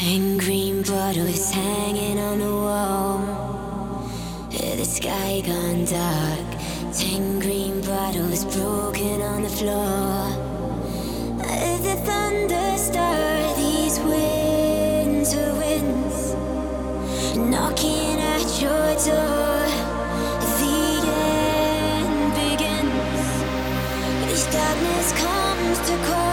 Ten green bottles hanging on the wall. The sky gone dark. Ten green bottles broken on the floor. Hear the thunderstar, these winter winds knocking at your door. The end begins. This darkness comes to call.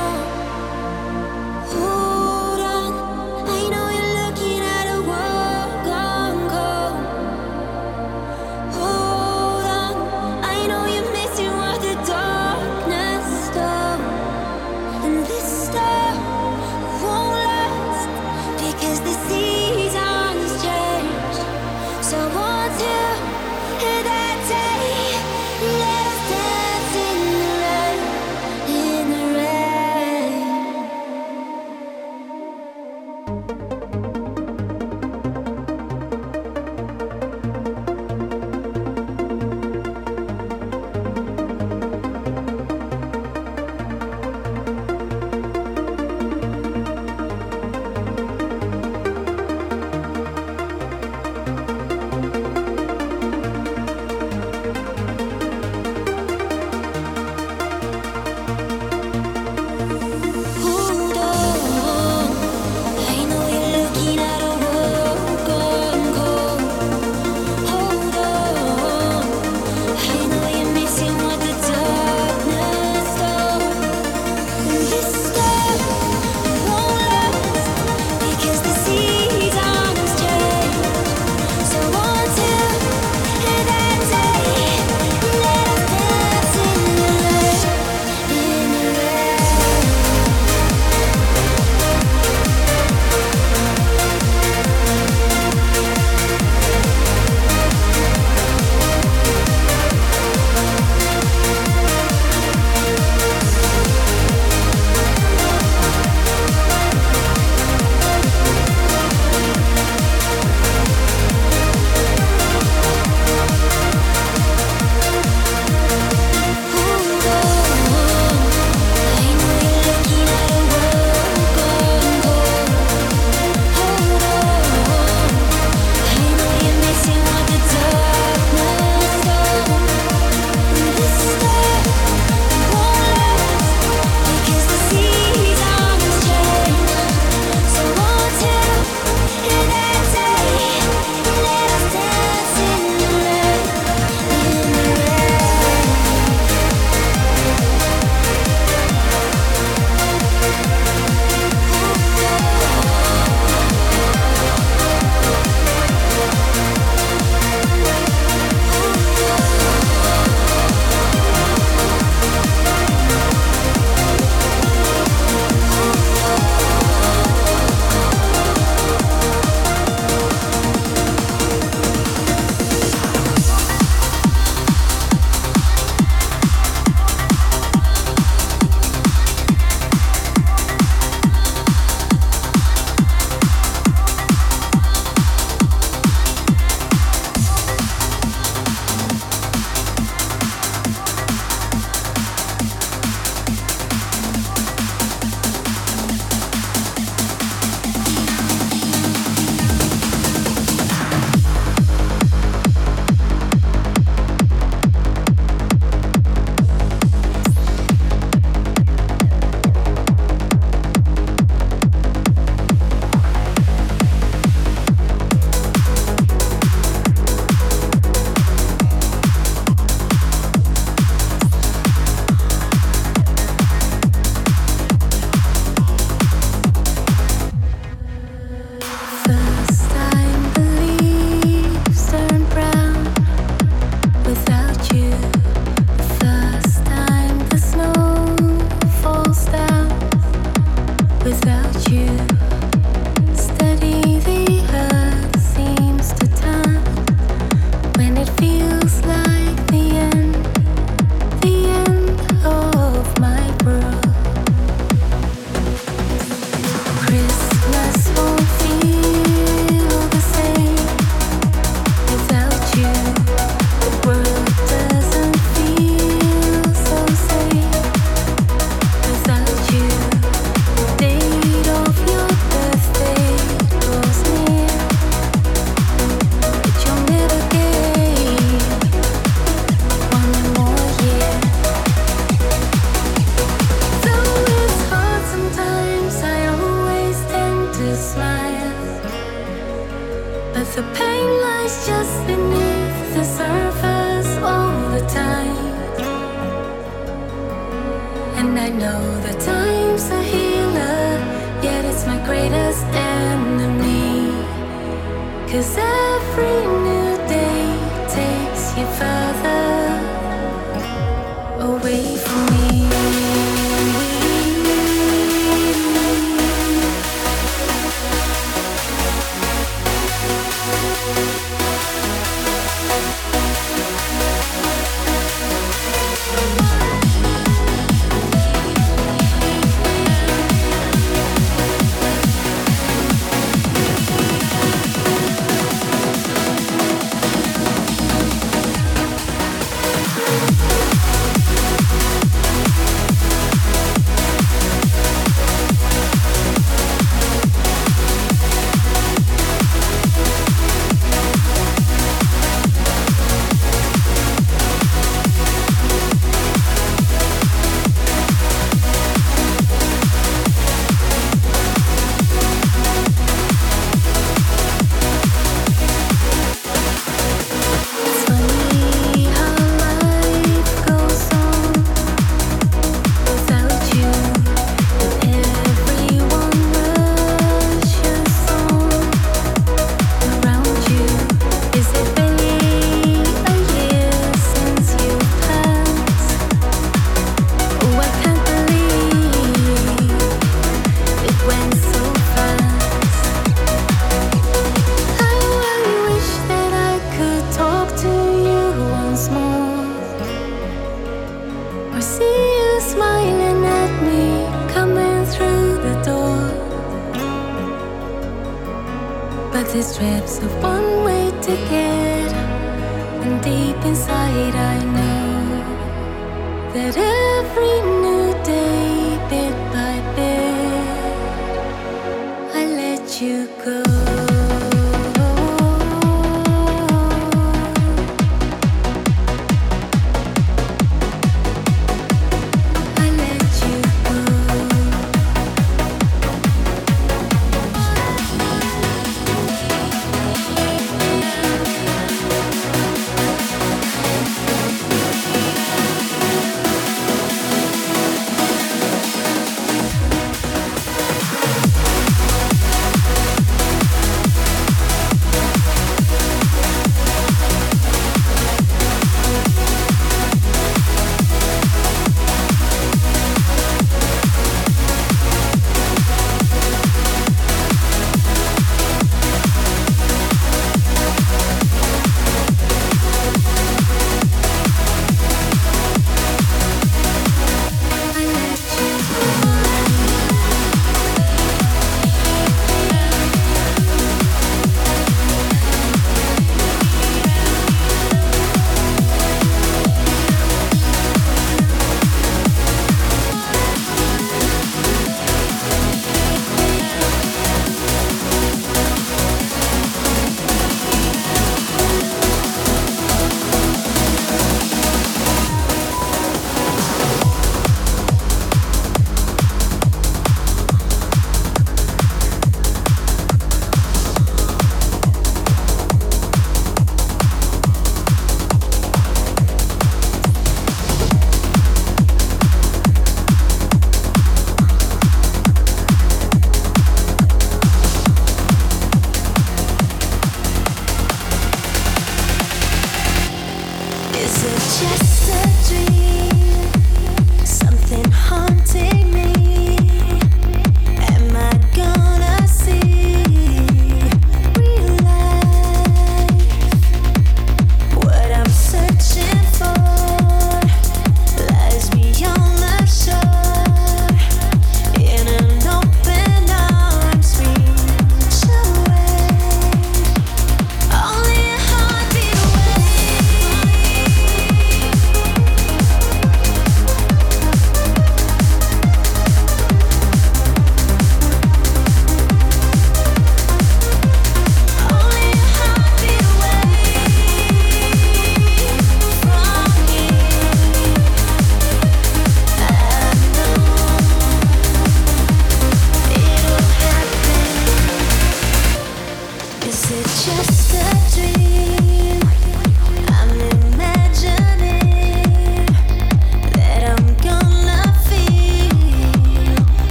Is just a dream? Something haunting?